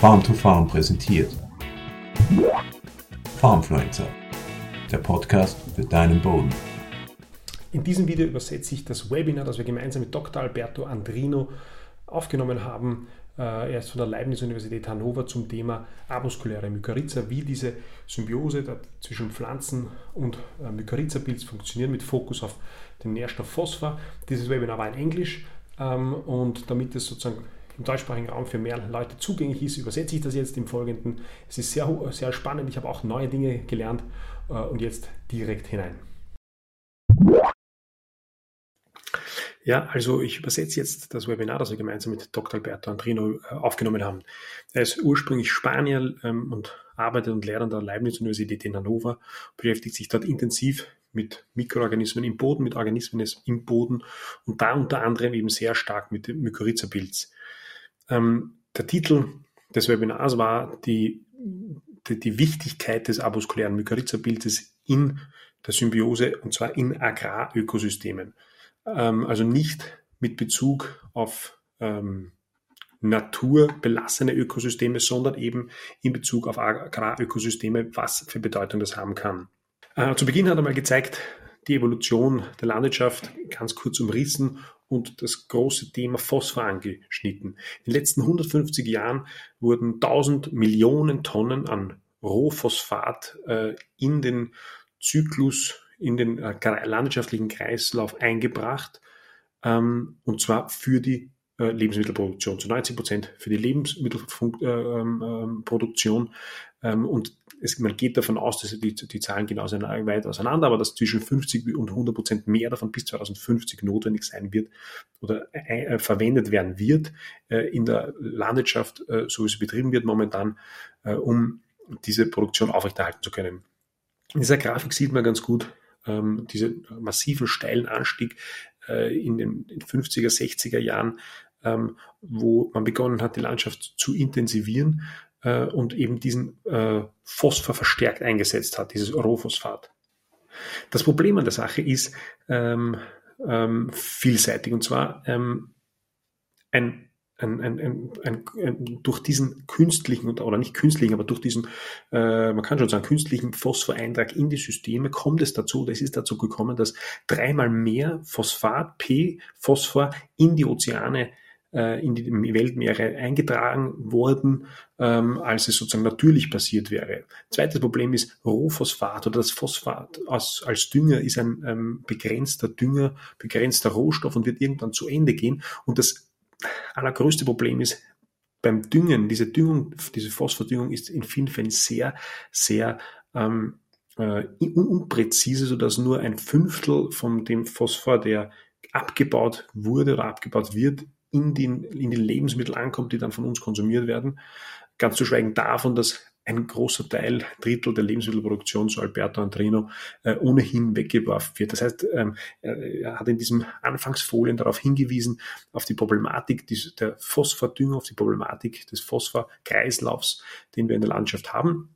Farm to Farm präsentiert. Farmfluencer, der Podcast für deinen Boden. In diesem Video übersetze ich das Webinar, das wir gemeinsam mit Dr. Alberto Andrino aufgenommen haben. Äh, er ist von der Leibniz-Universität Hannover zum Thema avaskuläre Mykorrhiza, wie diese Symbiose zwischen Pflanzen und äh, Mykorrhiza-Pilz funktioniert, mit Fokus auf den Nährstoff Phosphor. Dieses Webinar war in Englisch ähm, und damit es sozusagen im deutschsprachigen Raum für mehr Leute zugänglich ist, übersetze ich das jetzt im Folgenden. Es ist sehr, sehr spannend, ich habe auch neue Dinge gelernt äh, und jetzt direkt hinein. Ja, also ich übersetze jetzt das Webinar, das wir gemeinsam mit Dr. Alberto Andrino äh, aufgenommen haben. Er ist ursprünglich Spanier ähm, und arbeitet und lehrt an der Leibniz-Universität in Hannover, beschäftigt sich dort intensiv mit Mikroorganismen im Boden, mit Organismen im Boden und da unter anderem eben sehr stark mit dem Mykorrhiza-Pilz. Ähm, der Titel des Webinars war die, die, die Wichtigkeit des avaskulären Mykorrhiza-Pilzes in der Symbiose und zwar in Agrarökosystemen. Ähm, also nicht mit Bezug auf ähm, naturbelassene Ökosysteme, sondern eben in Bezug auf Agrarökosysteme, was für Bedeutung das haben kann. Äh, zu Beginn hat er mal gezeigt, die Evolution der Landwirtschaft ganz kurz umrissen und das große Thema Phosphor angeschnitten. In den letzten 150 Jahren wurden 1000 Millionen Tonnen an Rohphosphat äh, in den Zyklus, in den äh, landwirtschaftlichen Kreislauf eingebracht, ähm, und zwar für die äh, Lebensmittelproduktion, zu 90 Prozent für die Lebensmittelproduktion. Ähm, und es, man geht davon aus, dass die, die Zahlen genauso weit auseinander, aber dass zwischen 50 und 100 Prozent mehr davon bis 2050 notwendig sein wird oder äh, äh, verwendet werden wird äh, in der Landwirtschaft, äh, so wie sie betrieben wird momentan, äh, um diese Produktion aufrechterhalten zu können. In dieser Grafik sieht man ganz gut ähm, diesen massiven steilen Anstieg äh, in den 50er, 60er Jahren ähm, wo man begonnen hat, die Landschaft zu intensivieren äh, und eben diesen äh, Phosphor verstärkt eingesetzt hat, dieses Rohphosphat. Das Problem an der Sache ist ähm, ähm, vielseitig und zwar ähm, ein ein, ein, ein, ein, durch diesen künstlichen oder nicht künstlichen, aber durch diesen, äh, man kann schon sagen, künstlichen Phosphoreintrag in die Systeme kommt es dazu, es ist dazu gekommen, dass dreimal mehr Phosphat, P, Phosphor in die Ozeane äh, in die Weltmeere eingetragen worden, ähm, als es sozusagen natürlich passiert wäre. Zweites Problem ist Rohphosphat oder das Phosphat als, als Dünger ist ein ähm, begrenzter Dünger, begrenzter Rohstoff und wird irgendwann zu Ende gehen. Und das allergrößte Problem ist, beim Düngen, diese Düngung, diese Phosphordüngung ist in vielen Fällen sehr, sehr ähm, äh, unpräzise, sodass nur ein Fünftel von dem Phosphor, der abgebaut wurde oder abgebaut wird, in den, in den Lebensmitteln ankommt, die dann von uns konsumiert werden. Ganz zu schweigen davon, dass ein großer Teil, Drittel der Lebensmittelproduktion, so Alberto Andrino, äh, ohnehin weggeworfen wird. Das heißt, ähm, er hat in diesem Anfangsfolien darauf hingewiesen, auf die Problematik der Phosphordünger, auf die Problematik des Phosphorkreislaufs, den wir in der Landschaft haben.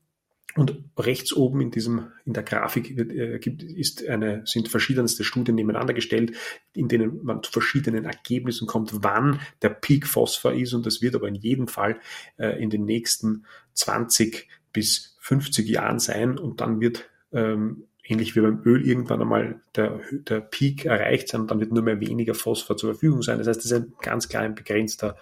Und rechts oben in diesem, in der Grafik wird, äh, gibt, ist eine, sind verschiedenste Studien nebeneinander gestellt, in denen man zu verschiedenen Ergebnissen kommt, wann der Peak Phosphor ist. Und das wird aber in jedem Fall äh, in den nächsten 20 bis 50 Jahren sein. Und dann wird, ähm, ähnlich wie beim Öl, irgendwann einmal der, der Peak erreicht sein und dann wird nur mehr weniger Phosphor zur Verfügung sein. Das heißt, das ist ein ganz klar ein begrenzter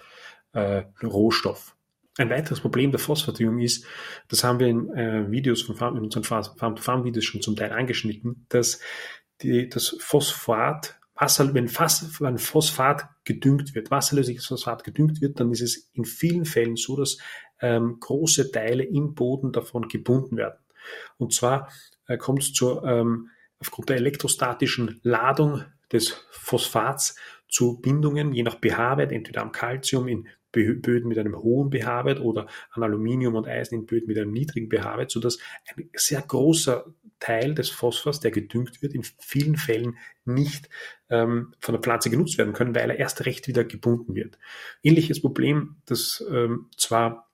äh, Rohstoff. Ein weiteres Problem der Phosphordüngung ist, das haben wir in äh, Videos von Farm, in unseren Farm-to-Farm-Videos schon zum Teil angeschnitten, dass die, das Phosphat, Wasser, wenn Phosphat gedüngt wird, wasserlösliches Phosphat gedüngt wird, dann ist es in vielen Fällen so, dass ähm, große Teile im Boden davon gebunden werden. Und zwar äh, kommt es zur, ähm, aufgrund der elektrostatischen Ladung des Phosphats zu Bindungen, je nach pH-Wert, entweder am Calcium in Böden mit einem hohen pH-Wert oder an Aluminium und Eisen in Böden mit einem niedrigen pH-Wert, sodass ein sehr großer Teil des Phosphors, der gedüngt wird, in vielen Fällen nicht ähm, von der Pflanze genutzt werden können, weil er erst recht wieder gebunden wird. Ähnliches Problem, das ähm, zwar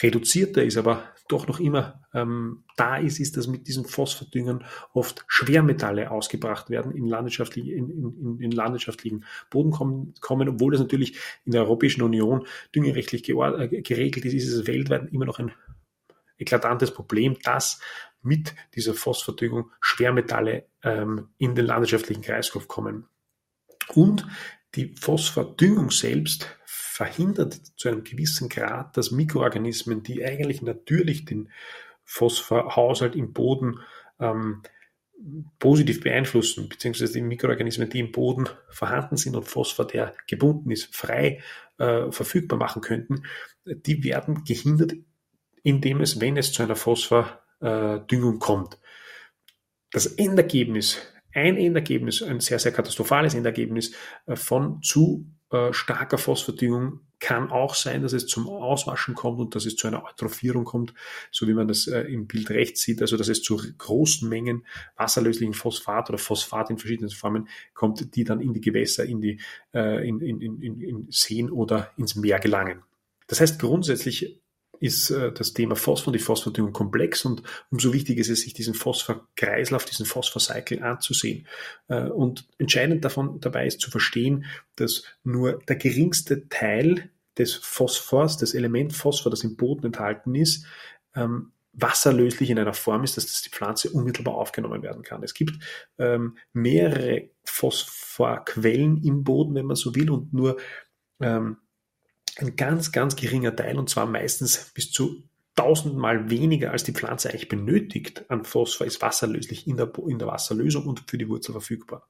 reduzierter ist, aber doch noch immer ähm, da ist, ist, dass mit diesen Phosphordüngern oft Schwermetalle ausgebracht werden, in, landwirtschaftlichen, in, in, in landwirtschaftlichen Boden kommen, kommen, obwohl das natürlich in der Europäischen Union düngerechtlich äh, geregelt ist, ist es weltweit immer noch ein eklatantes Problem, dass mit dieser Phosphordüngung Schwermetalle ähm, in den landwirtschaftlichen Kreislauf kommen. Und die Phosphordüngung selbst verhindert zu einem gewissen Grad, dass Mikroorganismen, die eigentlich natürlich den Phosphorhaushalt im Boden ähm, positiv beeinflussen, beziehungsweise die Mikroorganismen, die im Boden vorhanden sind und Phosphor, der gebunden ist, frei äh, verfügbar machen könnten, die werden gehindert, indem es, wenn es zu einer Phosphordüngung kommt. Das Endergebnis, ein Endergebnis, ein sehr, sehr katastrophales Endergebnis äh, von zu äh, starker Phosphordüngung kann auch sein, dass es zum Auswaschen kommt und dass es zu einer Eutrophierung kommt, so wie man das äh, im Bild rechts sieht, also dass es zu großen Mengen wasserlöslichen Phosphat oder Phosphat in verschiedenen Formen kommt, die dann in die Gewässer, in die in, in, in, in Seen oder ins Meer gelangen. Das heißt, grundsätzlich ist äh, das Thema Phosphor und die Phosphordüngung komplex und umso wichtiger ist es, sich diesen Phosphorkreislauf, diesen Phosphorcycle anzusehen. Äh, und entscheidend davon dabei ist zu verstehen, dass nur der geringste Teil des Phosphors, des Element Phosphor, das im Boden enthalten ist, ähm, wasserlöslich in einer Form ist, dass das die Pflanze unmittelbar aufgenommen werden kann. Es gibt ähm, mehrere Phosphorquellen im Boden, wenn man so will, und nur ähm, ein ganz, ganz geringer Teil und zwar meistens bis zu tausendmal weniger als die Pflanze eigentlich benötigt an Phosphor ist wasserlöslich in der, in der Wasserlösung und für die Wurzel verfügbar.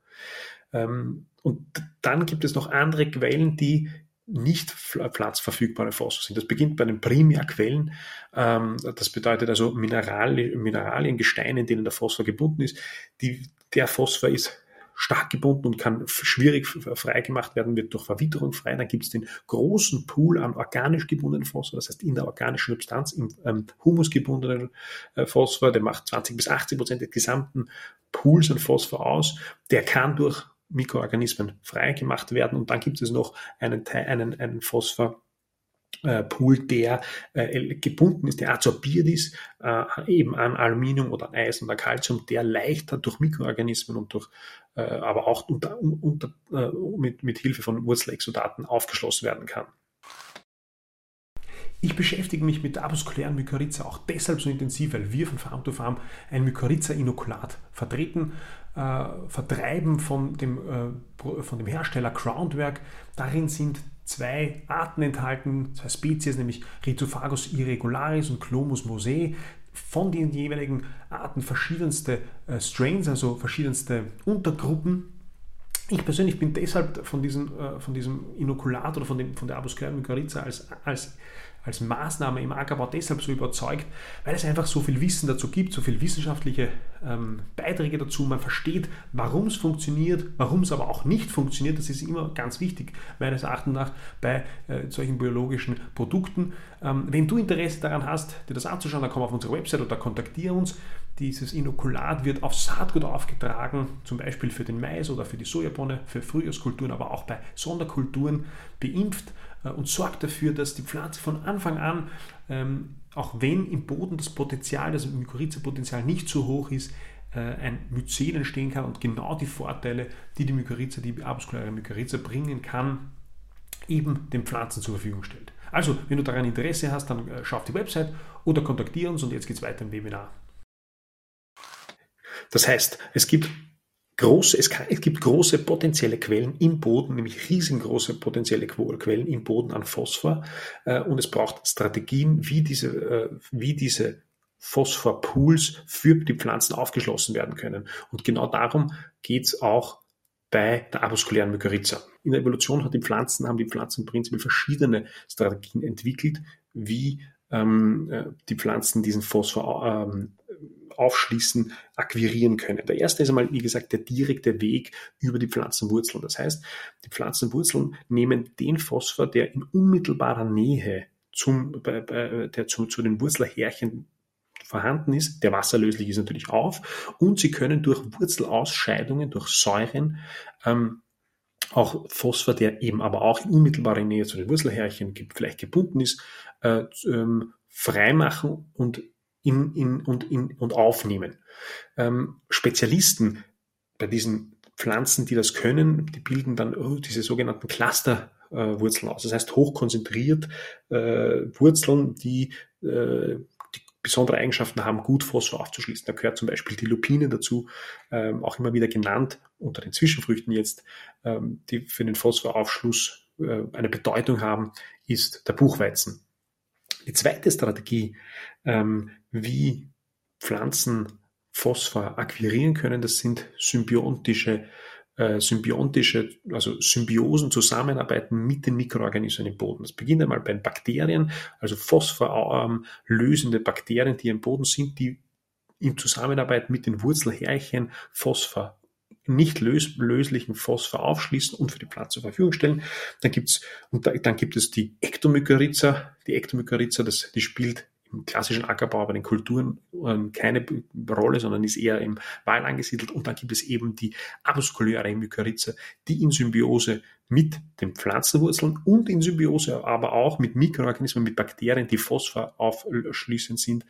Ähm, und dann gibt es noch andere Quellen, die nicht platzverfügbare Phosphor sind. Das beginnt bei den Primärquellen. Ähm, das bedeutet also Mineralien, Mineralien, Gesteine, in denen der Phosphor gebunden ist. Die, der Phosphor ist stark gebunden und kann schwierig freigemacht werden, wird durch Verwitterung frei. Dann gibt es den großen Pool an organisch gebundenen Phosphor, das heißt in der organischen Substanz, im ähm, Humus gebundenen äh, Phosphor, der macht 20 bis 80 Prozent des gesamten Pools an Phosphor aus. Der kann durch Mikroorganismen freigemacht werden und dann gibt es noch einen, einen, einen Phosphor, äh, Pool, der äh, gebunden ist, der adsorbiert ist, äh, eben an Aluminium oder an Eisen oder Calcium, der leichter durch Mikroorganismen und durch, äh, aber auch unter, unter, äh, mit, mit Hilfe von Wurzelexodaten aufgeschlossen werden kann. Ich beschäftige mich mit der avaskulären Mykorrhiza auch deshalb so intensiv, weil wir von Farm to Farm ein Mykorrhiza-Inokulat vertreten, äh, vertreiben von dem, äh, von dem Hersteller Groundwork. Darin sind zwei Arten enthalten, zwei Spezies, nämlich Rhizophagus irregularis und Clomus mosei. Von den jeweiligen Arten verschiedenste äh, Strains, also verschiedenste Untergruppen. Ich persönlich bin deshalb von diesem, äh, von diesem Inokulat oder von, dem, von der Abusclaria mycorrhiza als, als als Maßnahme im Ackerbau deshalb so überzeugt, weil es einfach so viel Wissen dazu gibt, so viele wissenschaftliche ähm, Beiträge dazu. Man versteht, warum es funktioniert, warum es aber auch nicht funktioniert. Das ist immer ganz wichtig, meines Erachtens nach, bei äh, solchen biologischen Produkten. Ähm, wenn du Interesse daran hast, dir das anzuschauen, dann komm auf unsere Website oder kontaktiere uns. Dieses Inokulat wird auf Saatgut aufgetragen, zum Beispiel für den Mais oder für die Sojabohne, für Frühjahrskulturen, aber auch bei Sonderkulturen beimpft und sorgt dafür, dass die Pflanze von Anfang an, ähm, auch wenn im Boden das Potenzial, das Mykorrhiza-Potenzial nicht so hoch ist, äh, ein Myzel entstehen kann und genau die Vorteile, die die Mykorrhiza, die avaskuläre Mykorrhiza bringen kann, eben den Pflanzen zur Verfügung stellt. Also, wenn du daran Interesse hast, dann äh, schau auf die Website oder kontaktiere uns und jetzt geht es weiter im Webinar. Das heißt, es gibt große, es, kann, es gibt große potenzielle Quellen im Boden, nämlich riesengroße potenzielle Quellen im Boden an Phosphor. Äh, und es braucht Strategien, wie diese, äh, wie diese Phosphorpools für die Pflanzen aufgeschlossen werden können. Und genau darum geht es auch bei der avaskulären Mykorrhiza. In der Evolution hat die Pflanzen, haben die Pflanzen prinzipiell verschiedene Strategien entwickelt, wie ähm, äh, die Pflanzen diesen Phosphor ähm, aufschließen, akquirieren können. Der erste ist einmal, wie gesagt, der direkte Weg über die Pflanzenwurzeln. Das heißt, die Pflanzenwurzeln nehmen den Phosphor, der in unmittelbarer Nähe zum, der zu, zu den Wurzelhärchen vorhanden ist, der wasserlöslich ist natürlich auf und sie können durch Wurzelausscheidungen, durch Säuren ähm, auch Phosphor, der eben aber auch in unmittelbarer Nähe zu den Wurzelhärchen vielleicht gebunden ist, äh, ähm, freimachen und, in, in, und, in, und aufnehmen. Ähm, Spezialisten bei diesen Pflanzen, die das können, die bilden dann oh, diese sogenannten Clusterwurzeln äh, aus. Das heißt hochkonzentriert äh, Wurzeln, die, äh, die besondere Eigenschaften haben, gut Phosphor aufzuschließen. Da gehört zum Beispiel die Lupine dazu, ähm, auch immer wieder genannt, unter den Zwischenfrüchten jetzt, ähm, die für den Phosphoraufschluss äh, eine Bedeutung haben, ist der Buchweizen. Die zweite Strategie, ähm, wie Pflanzen Phosphor akquirieren können, das sind symbiotische äh, symbiontische, also Symbiosen, Zusammenarbeiten mit den Mikroorganismen im Boden. Das beginnt einmal bei Bakterien, also phosphorlösende Bakterien, die im Boden sind, die in Zusammenarbeit mit den Wurzelhärchen Phosphor nicht lös löslichen Phosphor aufschließen und für die Pflanze zur Verfügung stellen. Dann gibt's und da, dann gibt es die Ektomykorrhiza. Die Ektomykorrhiza, das, die spielt im klassischen Ackerbau bei den Kulturen ähm, keine Rolle, sondern ist eher im Wald angesiedelt. Und dann gibt es eben die avaskuläre Mykorrhiza, die in Symbiose mit den Pflanzenwurzeln und in Symbiose aber auch mit Mikroorganismen, mit Bakterien, die Phosphor aufschließend sind,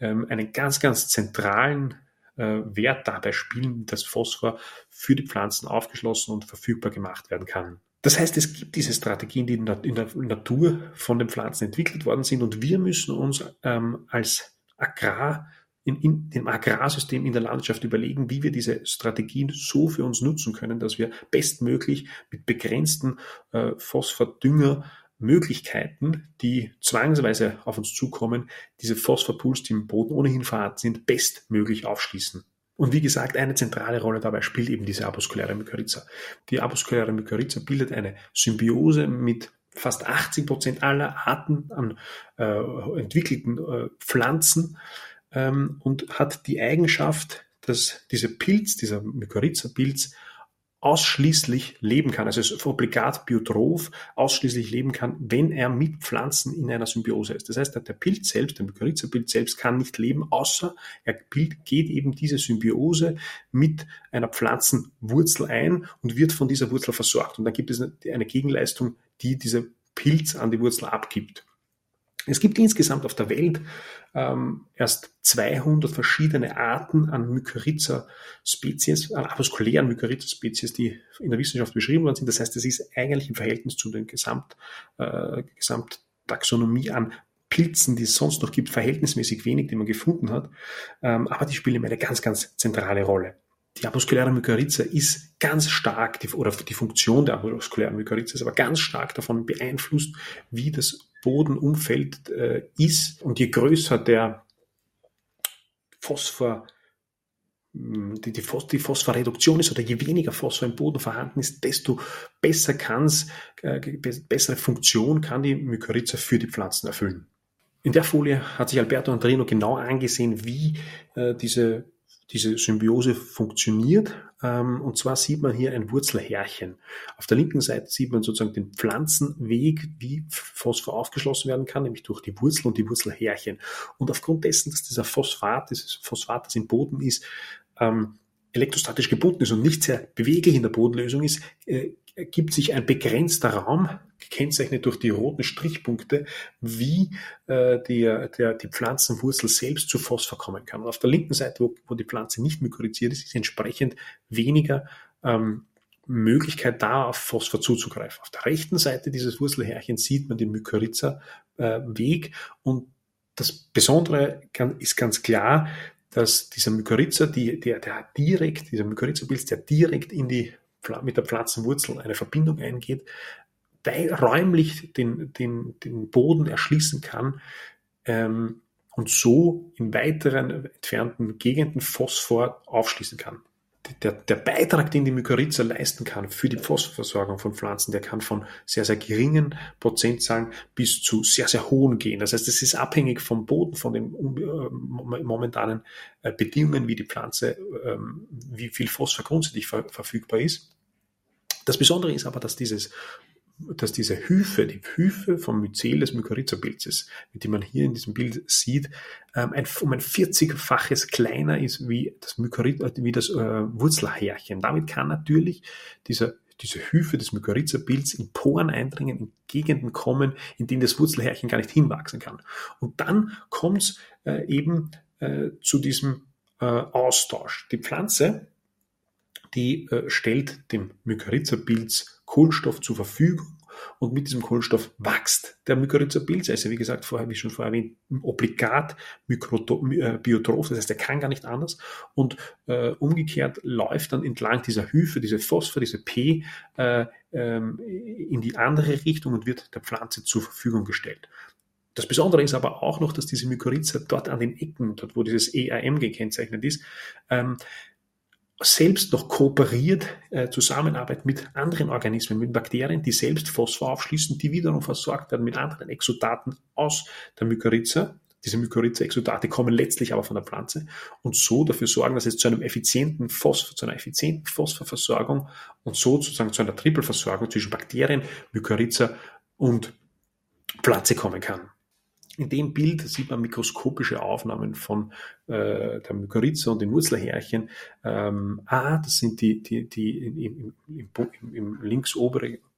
ähm, einen ganz, ganz zentralen äh, Wert dabei spielen, dass Phosphor für die Pflanzen aufgeschlossen und verfügbar gemacht werden kann. Das heißt, es gibt diese Strategien, die in der, Natur von den Pflanzen entwickelt worden sind und wir müssen uns ähm, als Agrar in, in dem Agrarsystem in der Landschaft überlegen, wie wir diese Strategien so für uns nutzen können, dass wir bestmöglich mit begrenzten äh, Phosphordünger Möglichkeiten, die zwangsweise auf uns zukommen, diese Phosphorpools, die im Boden ohnehin vorhanden sind, bestmöglich aufschließen. Und wie gesagt, eine zentrale Rolle dabei spielt eben diese avaskuläre Mykorrhiza. Die avaskuläre Mykorrhiza bildet eine Symbiose mit fast 80 Prozent aller Arten an äh, entwickelten äh, Pflanzen ähm, und hat die Eigenschaft, dass dieser Pilz, dieser Mykorrhiza-Pilz ausschließlich leben kann, also ist obligat biotroph ausschließlich leben kann, wenn er mit Pflanzen in einer Symbiose ist. Das heißt, der Pilz selbst, der Mykorrhiza-Pilz selbst kann nicht leben, außer er geht eben diese Symbiose mit einer Pflanzenwurzel ein und wird von dieser Wurzel versorgt. Und dann gibt es eine Gegenleistung, die dieser Pilz an die Wurzel abgibt. Es gibt insgesamt auf der Welt ähm, erst 200 verschiedene Arten an Mykorrhiza-Spezies, an avaskulären Mykorrhiza-Spezies, die in der Wissenschaft beschrieben worden sind. Das heißt, es ist eigentlich im Verhältnis zu den Gesamt, äh, Gesamttaxonomie an Pilzen, die es sonst noch gibt, verhältnismäßig wenig, die man gefunden hat. Ähm, aber die spielen eine ganz, ganz zentrale Rolle. Die avaskuläre Mykorrhiza ist ganz stark, die, oder die Funktion der avaskulären Mykorrhiza ist aber ganz stark davon beeinflusst, wie das Bodenumfeld äh, ist. Und je größer der Phosphor, hm, die, die, die Phosphorreduktion ist oder je weniger Phosphor im Boden vorhanden ist, desto besser kann's, äh, bessere Funktion kann die Mykorrhiza für die Pflanzen erfüllen. In der Folie hat sich Alberto Andrino genau angesehen, wie äh, diese diese Symbiose funktioniert. Ähm, und zwar sieht man hier ein Wurzelhärchen. Auf der linken Seite sieht man sozusagen den Pflanzenweg, wie Phosphor aufgeschlossen werden kann, nämlich durch die Wurzel und die Wurzelhärchen. Und aufgrund dessen, dass dieser Phosphat, dieses Phosphat, das im Boden ist, ähm, elektrostatisch gebunden ist und nicht sehr beweglich in der Bodenlösung ist, äh, ergibt sich ein begrenzter Raum, gekennzeichnet durch die roten Strichpunkte, wie äh, der, der, die Pflanzenwurzel selbst zu Phosphor kommen kann. Und auf der linken Seite, wo, wo die Pflanze nicht mykorrhiziert ist, ist entsprechend weniger ähm, Möglichkeit da, auf Phosphor zuzugreifen. Auf der rechten Seite dieses Wurzelhärchens sieht man den Mykorrhiza-Weg äh, und das Besondere kann, ist ganz klar, dass dieser Mykorrhiza, die, der, der direkt, dieser Mykorrhiza-Pilz, der direkt in die, mit der Pflanzenwurzel eine Verbindung eingeht, räumlich den, den, den Boden erschließen kann ähm, und so in weiteren entfernten Gegenden Phosphor aufschließen kann der, der Beitrag, den die Mykorrhiza leisten kann für die Phosphorversorgung von Pflanzen, der kann von sehr, sehr geringen Prozentzahlen bis zu sehr, sehr hohen gehen. Das heißt, es ist abhängig vom Boden, von den äh, momentanen äh, Bedingungen, wie die Pflanze, ähm, wie viel Phosphor grundsätzlich verfügbar ist. Das Besondere ist aber, dass dieses dass diese Hyphe, die Hyphe vom Myzel des Mykorrhiza-Pilzes, dem man hier in diesem Bild sieht, ähm, ein, um ein 40-faches kleiner ist wie das Mykorrhiza, wie das äh, Wurzelhärchen. Damit kann natürlich dieser diese Hyphe des Mykorrhiza-Pilz in Poren eindringen, in Gegenden kommen, in denen das Wurzelhärchen gar nicht hinwachsen kann. Und dann kommt es äh, eben äh, zu diesem äh, Austausch. Die Pflanze, die äh, stellt dem Mykorrhiza-Pilz Kohlenstoff zur Verfügung und mit diesem Kohlenstoff wächst der Mykorrhiza-Pilz. Er ist ja, wie gesagt, vorher, wie schon vorher erwähnt, obligat äh, biotroph, das heißt, er kann gar nicht anders. Und äh, umgekehrt läuft dann entlang dieser Hyphe, diese Phosphor, diese P, äh, ähm, in die andere Richtung und wird der Pflanze zur Verfügung gestellt. Das Besondere ist aber auch noch, dass diese Mykorrhiza dort an den Ecken, dort wo dieses EAM gekennzeichnet ist, ähm, selbst noch kooperiert, äh, Zusammenarbeit mit anderen Organismen, mit Bakterien, die selbst Phosphor aufschließen, die wiederum versorgt werden mit anderen Exodaten aus der Mykorrhiza. Diese Mykorrhiza-Exodate kommen letztlich aber von der Pflanze und so dafür sorgen, dass es zu einem effizienten Phosphor, zu einer effizienten Phosphorversorgung und so sozusagen zu einer Trippelversorgung zwischen Bakterien, Mykorrhiza und Pflanze kommen kann. In dem Bild sieht man mikroskopische Aufnahmen von äh, der Mykorrhiza und den Wurzelhärchen. Ähm, ah, das sind die, die, die im, im, im, im links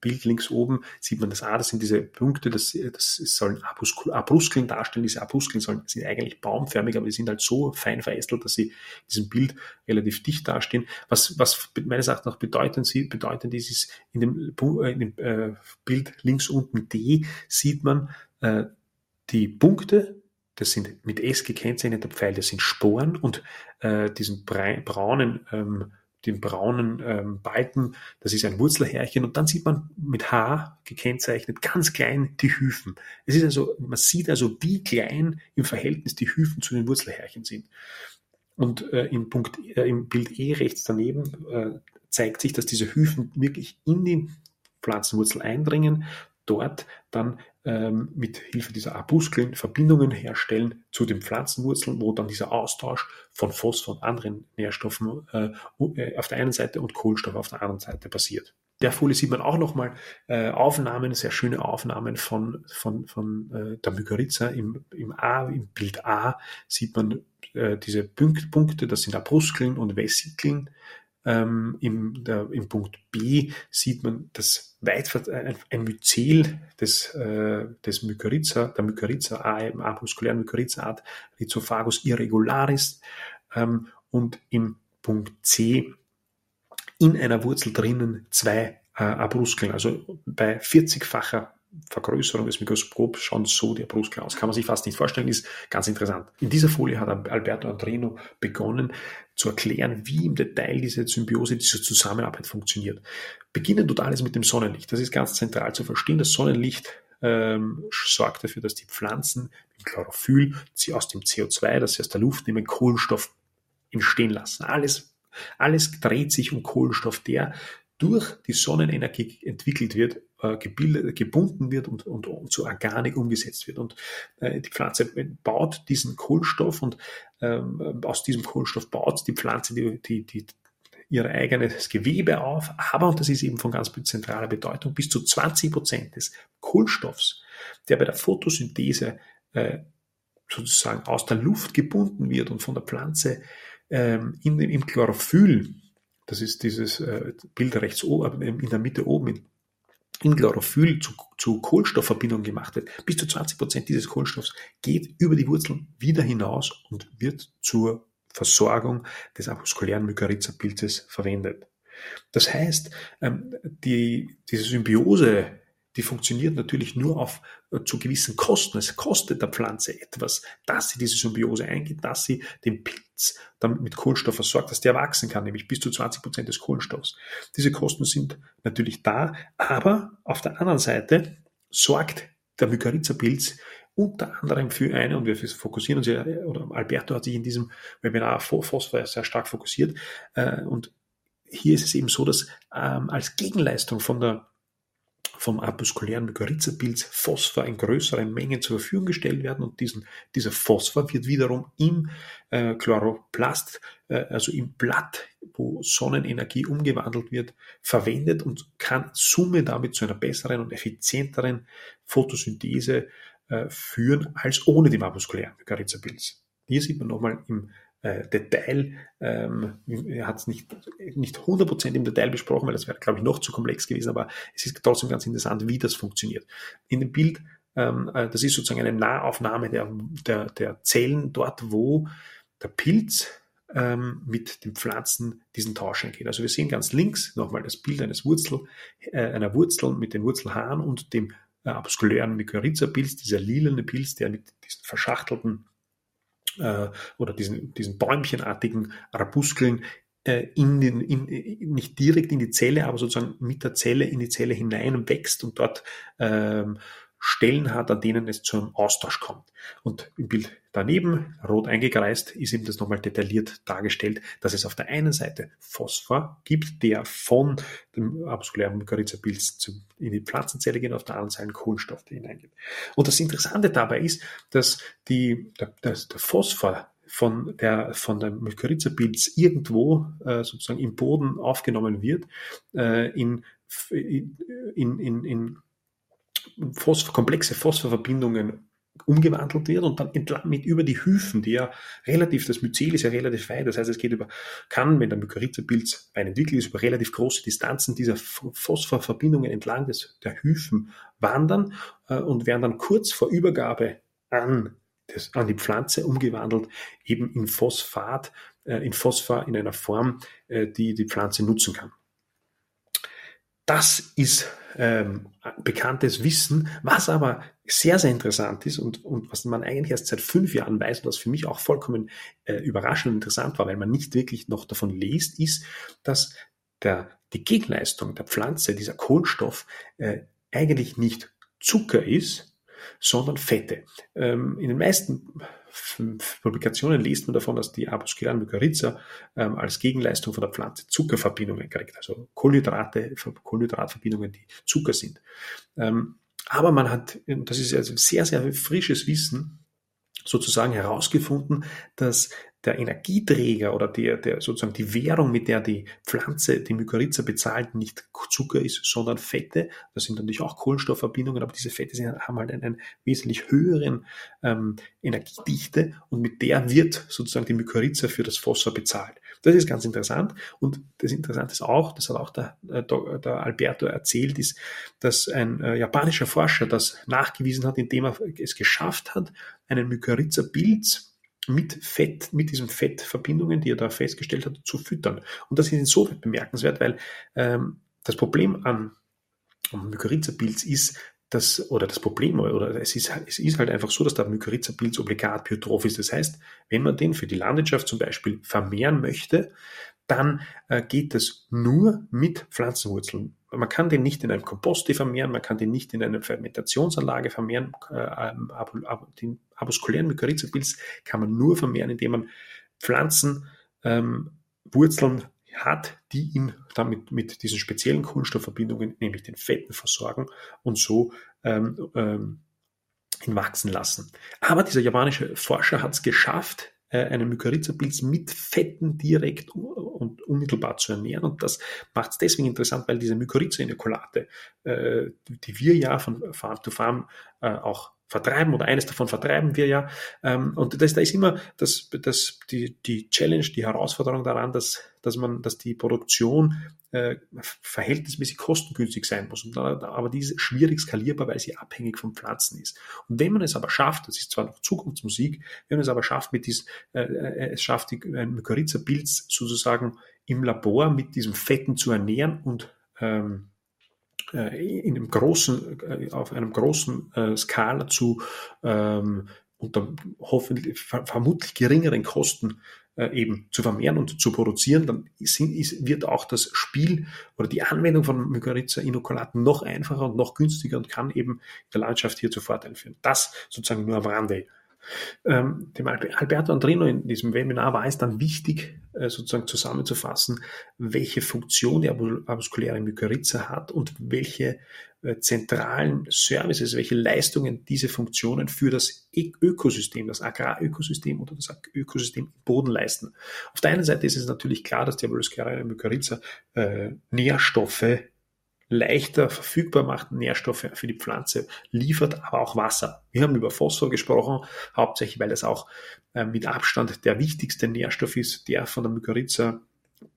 Bild links oben sieht man das A, das sind diese Punkte, das, das sollen Abruskeln darstellen. Diese Abruskeln sollen, sind eigentlich baumförmig, aber die sind halt so fein verästelt, dass sie in diesem Bild relativ dicht dastehen. Was, was meines Erachtens noch bedeuten, sie, bedeuten dieses in dem, äh, in dem äh, Bild links unten D sieht man, äh, die Punkte, das sind mit S gekennzeichnete Pfeile, das sind Sporen und äh, diesen braunen, ähm, den braunen ähm, Balken, das ist ein Wurzelhärchen und dann sieht man mit H gekennzeichnet ganz klein die Hyphen. Es ist also, man sieht also, wie klein im Verhältnis die Hyphen zu den Wurzelhärchen sind. Und äh, im, Punkt, äh, im Bild E rechts daneben äh, zeigt sich, dass diese Hyphen wirklich in die Pflanzenwurzel eindringen, dort dann ähm, mit Hilfe dieser Apuskeln Verbindungen herstellen zu den Pflanzenwurzeln, wo dann dieser Austausch von Phosphor und anderen Nährstoffen äh, äh, auf der einen Seite und Kohlenstoff auf der anderen Seite passiert. Der Folie sieht man auch nochmal äh, Aufnahmen, sehr schöne Aufnahmen von, von, von äh, der Mykorrhiza. Im, Im A, im Bild A sieht man äh, diese Punkte, das sind Apuskeln und Vesikeln ähm, im, der, Im Punkt B sieht man das weit, ein, ein Myzel des, äh, des Mykorrhiza, der Mykorrhiza A, A muskulären Mykorrhiza-Art Rhizophagus irregularis. Ähm, und im Punkt C in einer Wurzel drinnen zwei äh, Abruskeln, also bei 40-facher Vergrößerung des Mikroskops schauen so die Brustkel aus. Kann man sich fast nicht vorstellen, ist ganz interessant. In dieser Folie hat Alberto Andrino begonnen zu erklären, wie im Detail diese Symbiose, diese Zusammenarbeit funktioniert. Beginnen tut alles mit dem Sonnenlicht. Das ist ganz zentral zu verstehen. Das Sonnenlicht ähm, sorgt dafür, dass die Pflanzen im Chlorophyll sie aus dem CO2, das sie aus der Luft nehmen, Kohlenstoff entstehen lassen. Alles, alles dreht sich um Kohlenstoff, der durch die Sonnenenergie entwickelt wird, äh, gebunden wird und, und, und zur Organik umgesetzt wird. Und äh, die Pflanze baut diesen Kohlenstoff und ähm, aus diesem Kohlenstoff baut die Pflanze die, die, die, ihr eigenes Gewebe auf, aber, und das ist eben von ganz zentraler Bedeutung, bis zu 20 Prozent des Kohlenstoffs, der bei der Photosynthese äh, sozusagen aus der Luft gebunden wird und von der Pflanze ähm, in, im Chlorophyll das ist dieses äh, Bild rechts oben, in der Mitte oben in Chlorophyll zu, zu Kohlenstoffverbindung gemacht wird. Bis zu 20 Prozent dieses Kohlenstoffs geht über die Wurzeln wieder hinaus und wird zur Versorgung des avaskulären Mykorrhiza-Pilzes verwendet. Das heißt, ähm, die, diese Symbiose die funktioniert natürlich nur auf äh, zu gewissen Kosten. Es kostet der Pflanze etwas, dass sie diese Symbiose eingeht, dass sie den Pilz damit mit Kohlenstoff versorgt, dass der wachsen kann, nämlich bis zu 20 Prozent des Kohlenstoffs. Diese Kosten sind natürlich da, aber auf der anderen Seite sorgt der Mykorrhiza-Pilz unter anderem für eine, und wir fokussieren uns ja, oder Alberto hat sich in diesem Webinar auf Phosphor sehr stark fokussiert, äh, und hier ist es eben so, dass ähm, als Gegenleistung von der vom apuskulären Mykorrhiza-Pilz Phosphor in größeren Mengen zur Verfügung gestellt werden und diesen, dieser Phosphor wird wiederum im äh, Chloroplast, äh, also im Blatt, wo Sonnenenergie umgewandelt wird, verwendet und kann Summe damit zu einer besseren und effizienteren Photosynthese äh, führen als ohne den apuskulären Mykorrhiza-Pilz. Hier sieht man nochmal im äh, Detail, ähm, er hat es nicht, nicht 100% im Detail besprochen, weil das wäre, glaube ich, noch zu komplex gewesen, aber es ist trotzdem ganz interessant, wie das funktioniert. In dem Bild, ähm, äh, das ist sozusagen eine Nahaufnahme der, der, der Zellen dort, wo der Pilz ähm, mit den Pflanzen diesen Tausch eingeht. Also wir sehen ganz links nochmal das Bild eines Wurzel, äh, einer Wurzel mit den Wurzelhaaren und dem äh, abskulären Mykorrhiza-Pilz, dieser lilane Pilz, der mit diesen verschachtelten äh, oder diesen, diesen bäumchenartigen Rapuskeln äh, in den, in, nicht direkt in die Zelle, aber sozusagen mit der Zelle in die Zelle hinein wächst und dort ähm, Stellen hat, an denen es zum Austausch kommt. Und im Bild daneben, rot eingekreist, ist eben das nochmal detailliert dargestellt, dass es auf der einen Seite Phosphor gibt, der von dem apskulären Mykorrhiza-Pilz in die Pflanzenzelle geht, auf der anderen Seite Kohlenstoff, hineingeht. Und das Interessante dabei ist, dass die, der, der Phosphor von der von der Mykorrhiza-Pilz irgendwo äh, sozusagen im Boden aufgenommen wird, äh, in, in, in, in Phosphor, komplexe Phosphorverbindungen umgewandelt wird und dann entlang mit über die Hyphen, die ja relativ, das Myzel ist ja relativ weit, das heißt, es geht über, kann, wenn der Mykorrhiza-Pilz weit entwickelt ist, über relativ große Distanzen dieser Phosphorverbindungen entlang des, der Hyphen wandern äh, und werden dann kurz vor Übergabe an, das, an die Pflanze umgewandelt, eben in Phosphat, äh, in Phosphor in einer Form, äh, die die Pflanze nutzen kann. Das ist ähm, bekanntes Wissen, was aber sehr, sehr interessant ist und, und was man eigentlich erst seit fünf Jahren weiß und was für mich auch vollkommen äh, überraschend und interessant war, weil man nicht wirklich noch davon liest, ist, dass der, die Gegenleistung der Pflanze, dieser Kohlenstoff, äh, eigentlich nicht Zucker ist, sondern Fette. Ähm, in den meisten Publikationen liest man davon, dass die Abuscular Mykorrhiza ähm, als Gegenleistung von der Pflanze Zuckerverbindungen kriegt, also Kohlenhydrate, Kohlenhydratverbindungen, die Zucker sind. Ähm, aber man hat, das ist also sehr, sehr frisches Wissen, sozusagen herausgefunden, dass der Energieträger oder der, der sozusagen die Währung, mit der die Pflanze die Mykorrhiza bezahlt, nicht Zucker ist, sondern Fette. Das sind natürlich auch Kohlenstoffverbindungen, aber diese Fette sind, haben halt einen, wesentlich höheren ähm, Energiedichte und mit der wird sozusagen die Mykorrhiza für das Phosphor bezahlt. Das ist ganz interessant und das Interessante ist auch, das hat auch der, äh, der Alberto erzählt, ist, dass ein äh, japanischer Forscher das nachgewiesen hat, indem er es geschafft hat, einen Mykorrhiza-Pilz mit Fett, mit diesen Fettverbindungen, die er da festgestellt hat, zu füttern. Und das ist insofern bemerkenswert, weil ähm, das Problem an, Mykorrhiza-Pilz ist, dass, oder das Problem, oder es ist, es ist halt einfach so, dass der Mykorrhiza-Pilz obligat pyotroph ist. Das heißt, wenn man den für die Landwirtschaft zum Beispiel vermehren möchte, dann äh, geht das nur mit Pflanzenwurzeln. Man kann den nicht in einem Kompost vermehren, man kann den nicht in einer Fermentationsanlage vermehren. Äh, den avaskulären Mykorrhizapilz kann man nur vermehren, indem man Pflanzenwurzeln ähm, hat, die ihn damit mit diesen speziellen Kohlenstoffverbindungen, nämlich den Fetten, versorgen und so ähm, ähm, ihn wachsen lassen. Aber dieser japanische Forscher hat es geschafft, äh, einen Mykorrhiza-Pilz mit Fetten direkt und unmittelbar zu ernähren. Und das macht es deswegen interessant, weil diese Mykorrhiza-Inokulate, äh, die wir ja von Farm to Farm äh, auch vertreiben oder eines davon vertreiben wir ja. Ähm, und das, da ist immer das, das, die, die Challenge, die Herausforderung daran, dass, dass man, dass die Produktion äh, verhältnismäßig kostengünstig sein muss. Und da, aber die ist schwierig skalierbar, weil sie abhängig von Pflanzen ist. Und wenn man es aber schafft, das ist zwar noch Zukunftsmusik, wenn man es aber schafft, mit diesem, äh, äh es schafft, die, ein Mykorrhiza-Pilz sozusagen im Labor mit diesem Fetten zu ernähren und ähm, äh, in einem großen, äh, auf einem großen äh, Skala zu ähm, unter hoffentlich vermutlich geringeren Kosten äh, eben zu vermehren und zu produzieren, dann ist, ist, wird auch das Spiel oder die Anwendung von Mykorrhiza-Inokulaten noch einfacher und noch günstiger und kann eben der Landschaft hier zu Vorteilen führen. Das sozusagen nur am Rande ähm, dem Alberto Andrino in diesem Webinar war es dann wichtig, äh, sozusagen zusammenzufassen, welche Funktion die avaskuläre Mykorrhiza hat und welche äh, zentralen Services, welche Leistungen diese Funktionen für das Ökosystem, das Agrarökosystem oder das Ökosystem Boden leisten. Auf der einen Seite ist es natürlich klar, dass die avaskuläre Mykorrhiza äh, Nährstoffe leichter verfügbar macht, Nährstoffe für die Pflanze liefert, aber auch Wasser. Wir haben über Phosphor gesprochen, hauptsächlich, weil das auch äh, mit Abstand der wichtigste Nährstoff ist, der von der Mykorrhiza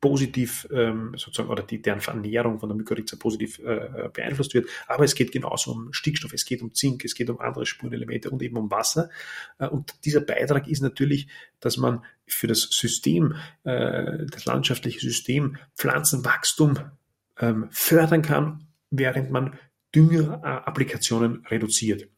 positiv ähm, sozusagen oder die, deren Vernährung von der Mykorrhiza positiv äh, äh, beeinflusst wird. Aber es geht genauso um Stickstoff, es geht um Zink, es geht um andere Spurenelemente und eben um Wasser. Äh, und dieser Beitrag ist natürlich, dass man für das System, äh, das landschaftliche System Pflanzenwachstum ähm, fördern kann, während man Düngerapplikationen reduziert.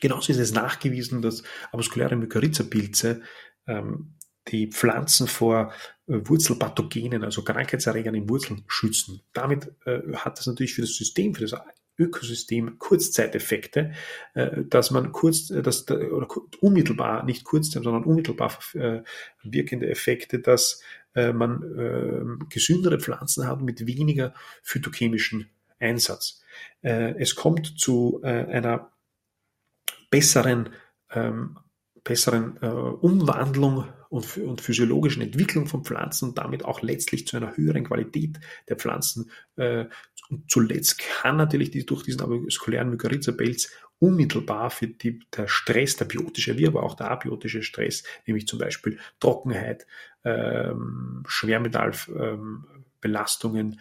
Genauso ist es nachgewiesen, dass avaskuläre Mykorrhiza-Pilze ähm, die Pflanzen vor äh, Wurzelpathogenen, also Krankheitserregern in Wurzeln schützen. Damit äh, hat das natürlich für das System, für das Ökosystem Kurzzeiteffekte, äh, dass man kurz, äh, dass, oder unmittelbar, nicht kurzzeit, sondern unmittelbar äh, wirkende Effekte, dass äh, man äh, gesündere Pflanzen hat mit weniger phytochemischen Einsatz. Äh, es kommt zu äh, einer besseren ähm, besseren äh, Umwandlung und, und, physiologischen Entwicklung von Pflanzen und damit auch letztlich zu einer höheren Qualität der Pflanzen. Äh, und zuletzt kann natürlich die, durch diesen avaskulären Mykorrhiza-Pelz unmittelbar für die, der Stress, der biotische wie aber auch der abiotische Stress, nämlich zum Beispiel Trockenheit, ähm, Schwermetallbelastungen,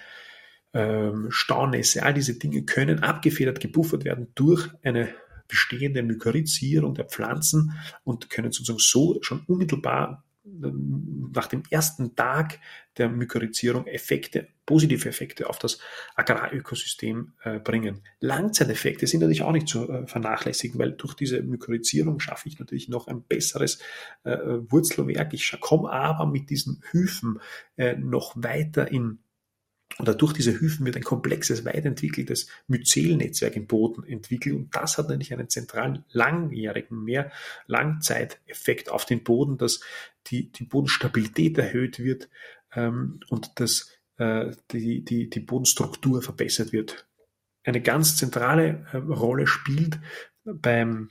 ähm, Staunässe, all diese Dinge können abgefedert, gebuffert werden durch eine bestehende Mykorrhizierung der Pflanzen und können sozusagen so schon unmittelbar nach dem ersten Tag der Mykorrhizierung Effekte, positive Effekte auf das Agrarökosystem äh, bringen. Langzeiteffekte sind natürlich auch nicht zu äh, vernachlässigen, weil durch diese Mykorrhizierung schaffe ich natürlich noch ein besseres äh, Wurzelwerk. Ich komme aber mit diesen Hyphen äh, noch weiter in oder durch diese Hyphen wird ein komplexes, weiterentwickeltes Myzelnetzwerk im Boden entwickelt. Und das hat natürlich einen zentralen, langjährigen, mehr Langzeiteffekt auf den Boden, dass die, die Bodenstabilität erhöht wird ähm, und dass äh, die, die, die Bodenstruktur verbessert wird. Eine ganz zentrale äh, Rolle spielt beim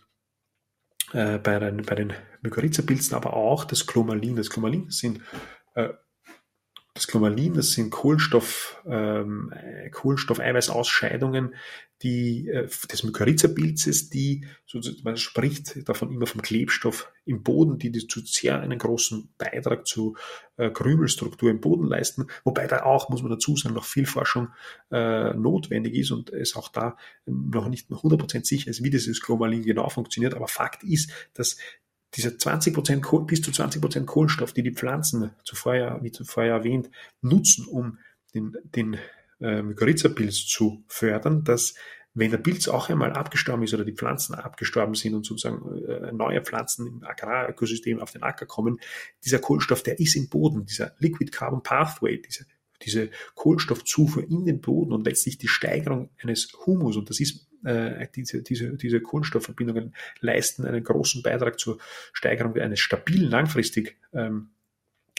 äh, bei den, bei den Mykorrhiza-Pilzen aber auch das Chlomalin. Das Chlomalin sind äh, das Chlomalin, das sind Kohlenstoff, ähm, Kohlenstoffeiweißausscheidungen, die äh, des Mykorrhiza-Pilzes, die, man spricht davon immer vom Klebstoff im Boden, die, die zu sehr einen großen Beitrag zur äh, Krümelstruktur im Boden leisten, wobei da auch, muss man dazu sagen, noch viel Forschung äh, notwendig ist und es auch da noch nicht 100% sicher ist, wie dieses Chlomalin genau funktioniert, aber Fakt ist, dass dieser 20 Prozent, bis zu 20 Prozent Kohlenstoff, die die Pflanzen, zuvor wie zuvor erwähnt, nutzen, um den, den äh, Mykorrhiza-Pilz zu fördern, dass wenn der Pilz auch einmal abgestorben ist oder die Pflanzen abgestorben sind und sozusagen äh, neue Pflanzen im Agrarökosystem auf den Acker kommen, dieser Kohlenstoff, der ist im Boden, dieser Liquid Carbon Pathway, diese, diese Kohlenstoffzufuhr in den Boden und letztlich die Steigerung eines Humus, und das ist äh, diese, diese, diese Kohlenstoffverbindungen leisten einen großen Beitrag zur Steigerung eines stabilen, langfristig ähm,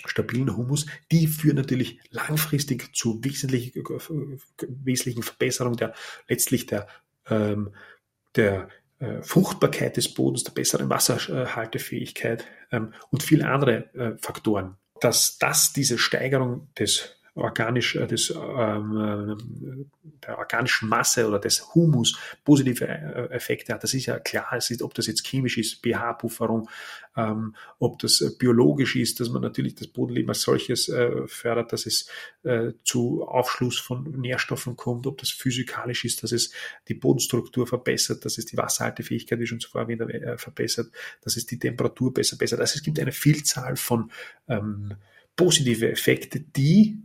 stabilen Humus. Die führen natürlich langfristig zu wesentlich, äh, wesentlichen Verbesserung der letztlich der, ähm, der äh, Fruchtbarkeit des Bodens, der besseren Wasserhaltefähigkeit ähm, und viele andere äh, Faktoren. Dass das diese Steigerung des organisch, äh, des, ähm, äh, der organischen Masse oder des Humus positive äh, Effekte hat. Das ist ja klar, es ist, ob das jetzt chemisch ist, pH-Pufferung, ähm, ob das biologisch ist, dass man natürlich das Bodenleben als solches äh, fördert, dass es äh, zu Aufschluss von Nährstoffen kommt, ob das physikalisch ist, dass es die Bodenstruktur verbessert, dass es die Wasserhaltefähigkeit, wie schon zuvor erwähnt, äh, verbessert, dass es die Temperatur besser bessert. Also es gibt eine Vielzahl von ähm, positive Effekte, die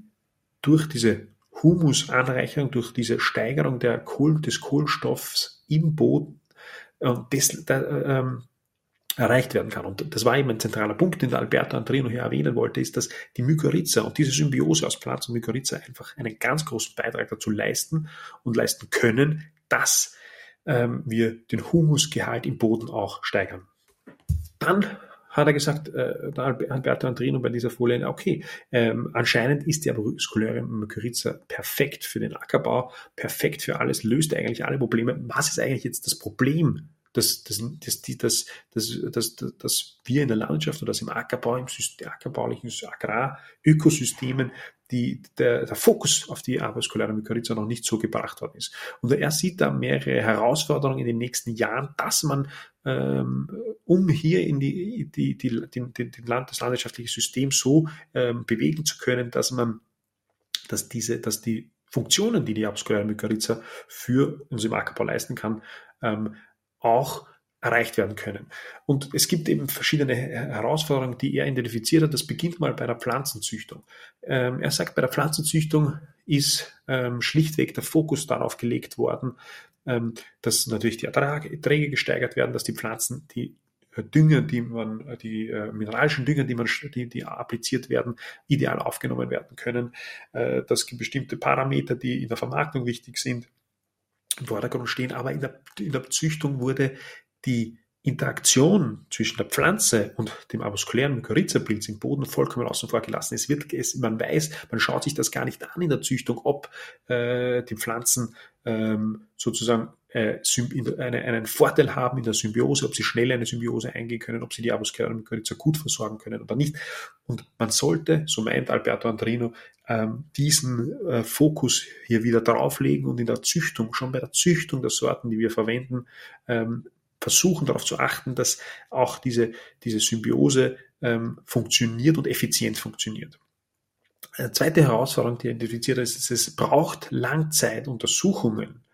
durch diese Humusanreicherung, durch diese Steigerung der Kohl, des Kohlenstoffs im Boden äh, des, da, ähm, erreicht werden kann. Und das war eben ein zentraler Punkt, den der Alberto Andrino hier erwähnen wollte, ist, dass die Mykorrhiza und diese Symbiose aus Pflanze und Mykorrhiza einfach einen ganz großen Beitrag dazu leisten und leisten können, dass ähm, wir den Humusgehalt im Boden auch steigern. Dann hat er gesagt, äh, Alberto Andrino bei dieser Folie, okay, ähm, anscheinend ist die Abruskuläre Mykorrhiza perfekt für den Ackerbau, perfekt für alles, löst eigentlich alle Probleme. Was ist eigentlich jetzt das Problem dass, dass, dass, dass, dass, dass, dass wir in der Landschaft oder dass im Ackerbau, im System, ackerbaulichen Agrarökosystemen die, der, der Fokus auf die avaskuläre Mykorrhiza noch nicht so gebracht worden ist. Und er sieht da mehrere Herausforderungen in den nächsten Jahren, dass man ähm, um hier in die, die, die, die, die Land, das landwirtschaftliche System so ähm, bewegen zu können, dass man, dass diese, dass die Funktionen, die die avaskuläre Mykorrhiza für uns im Ackerbau leisten kann, ähm, auch erreicht werden können. Und es gibt eben verschiedene Herausforderungen, die er identifiziert hat. Das beginnt mal bei der Pflanzenzüchtung. Ähm, er sagt, bei der Pflanzenzüchtung ist ähm, schlichtweg der Fokus darauf gelegt worden, ähm, dass natürlich die Erträge gesteigert werden, dass die Pflanzen die äh, Dünger, die man, äh, die äh, mineralischen Dünger, die man, die, die appliziert werden, ideal aufgenommen werden können. Äh, das gibt bestimmte Parameter, die in der Vermarktung wichtig sind, im Vordergrund stehen, aber in der, in der Züchtung wurde die Interaktion zwischen der Pflanze und dem avaskulären Mykorrhizapilz im Boden vollkommen außen vor gelassen. Es wird, es, man weiß, man schaut sich das gar nicht an in der Züchtung, ob äh, die Pflanzen ähm, sozusagen äh, eine, einen Vorteil haben in der Symbiose, ob sie schnell eine Symbiose eingehen können, ob sie die avaskuläre Mykorrhiza gut versorgen können oder nicht. Und man sollte, so meint Alberto Andrino, ähm, diesen äh, Fokus hier wieder drauflegen und in der Züchtung, schon bei der Züchtung der Sorten, die wir verwenden, ähm, versuchen darauf zu achten, dass auch diese, diese Symbiose ähm, funktioniert und effizient funktioniert. Eine zweite Herausforderung, die identifiziert ist, ist, es braucht Langzeituntersuchungen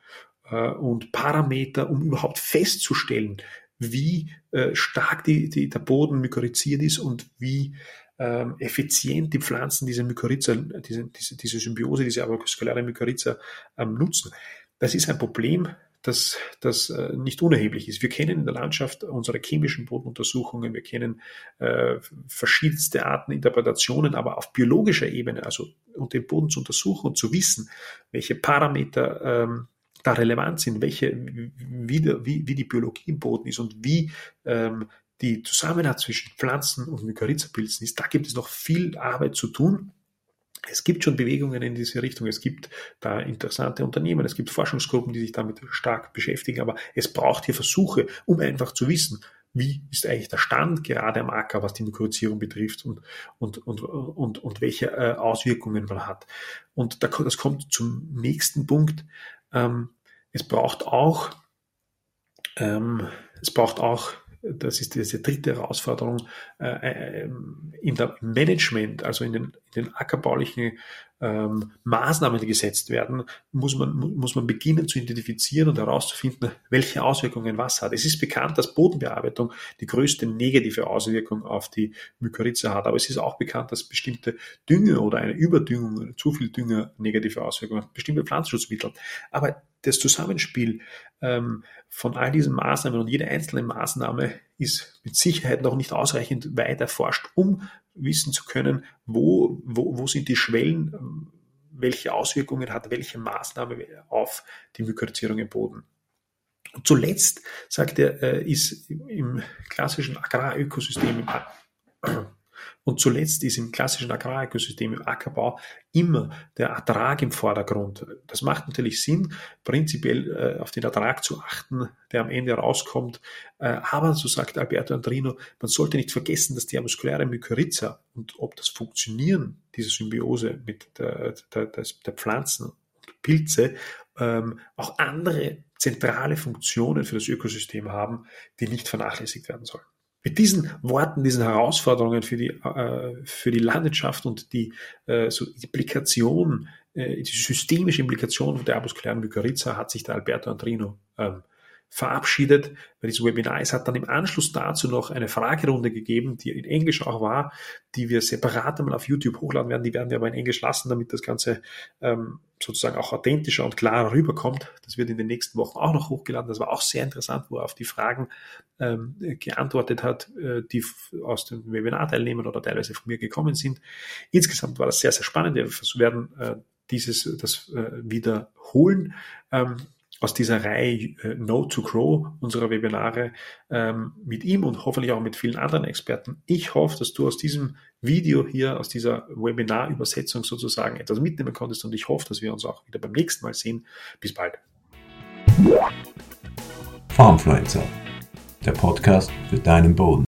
äh, und Parameter, um überhaupt festzustellen, wie äh, stark die, die, der Boden mykorrhiziert ist und wie ähm, effizient die Pflanzen diese Mykorrhiza, diese, diese, diese Symbiose, diese avaskuläre Mykorrhiza ähm, nutzen. Das ist ein Problem, das, das äh, nicht unerheblich ist. Wir kennen in der Landschaft unsere chemischen Bodenuntersuchungen, wir kennen äh, verschiedenste Arten Interpretationen, aber auf biologischer Ebene, also um den Boden zu untersuchen und zu wissen, welche Parameter ähm, da relevant sind, welche, wie, wie, wie die Biologie im Boden ist und wie ähm, die Zusammenhang zwischen Pflanzen und Mykorrhizapilzen ist, da gibt es noch viel Arbeit zu tun. Es gibt schon Bewegungen in diese Richtung. Es gibt da interessante Unternehmen. Es gibt Forschungsgruppen, die sich damit stark beschäftigen. Aber es braucht hier Versuche, um einfach zu wissen, wie ist eigentlich der Stand gerade am Acker, was die Mikroisierung betrifft und, und, und, und, und welche äh, Auswirkungen man hat. Und da, das kommt zum nächsten Punkt. Ähm, es braucht auch, ähm, es braucht auch das ist diese dritte Herausforderung äh, äh, in der Management, also in den, in den ackerbaulichen ähm, Maßnahmen, die gesetzt werden, muss man, muss man beginnen zu identifizieren und herauszufinden, welche Auswirkungen was hat. Es ist bekannt, dass Bodenbearbeitung die größte negative Auswirkung auf die Mykorrhiza hat, aber es ist auch bekannt, dass bestimmte Dünger oder eine Überdüngung, zu viel Dünger negative Auswirkungen hat, bestimmte Pflanzenschutzmittel. Aber das Zusammenspiel ähm, von all diesen Maßnahmen und jede einzelne Maßnahme ist mit Sicherheit noch nicht ausreichend weit erforscht, um wissen zu können, wo, wo, wo sind die Schwellen, ähm, welche Auswirkungen hat welche Maßnahme auf die Mykorrhizierung im Boden. Und zuletzt, sagt er, äh, ist im klassischen Agrarökosystem und zuletzt ist im klassischen Agrarökosystem, im Ackerbau, immer der Ertrag im Vordergrund. Das macht natürlich Sinn, prinzipiell äh, auf den Ertrag zu achten, der am Ende rauskommt. Äh, aber, so sagt Alberto Andrino, man sollte nicht vergessen, dass die muskuläre Mykorrhiza und ob das Funktionieren dieser Symbiose mit der, der, der, der Pflanzen und Pilze ähm, auch andere zentrale Funktionen für das Ökosystem haben, die nicht vernachlässigt werden sollen. Mit diesen Worten, diesen Herausforderungen für die, äh, für die Landwirtschaft und die äh, so Implikation, äh, die systemische Implikation der muskulären Mykorrhiza hat sich der Alberto Andrino ähm, verabschiedet bei diesem Webinar. Es hat dann im Anschluss dazu noch eine Fragerunde gegeben, die in Englisch auch war, die wir separat einmal auf YouTube hochladen werden. Die werden wir aber in Englisch lassen, damit das Ganze ähm, sozusagen auch authentischer und klarer rüberkommt. Das wird in den nächsten Wochen auch noch hochgeladen. Das war auch sehr interessant, wo er auf die Fragen ähm, geantwortet hat, äh, die aus den Webinar-Teilnehmern oder teilweise von mir gekommen sind. Insgesamt war das sehr, sehr spannend. Wir werden äh, dieses das äh, wiederholen. Ähm, aus dieser Reihe äh, No to Grow unserer Webinare ähm, mit ihm und hoffentlich auch mit vielen anderen Experten. Ich hoffe, dass du aus diesem Video hier, aus dieser Webinar-Übersetzung sozusagen etwas mitnehmen konntest und ich hoffe, dass wir uns auch wieder beim nächsten Mal sehen. Bis bald. Farmfluencer, der Podcast für deinen Boden.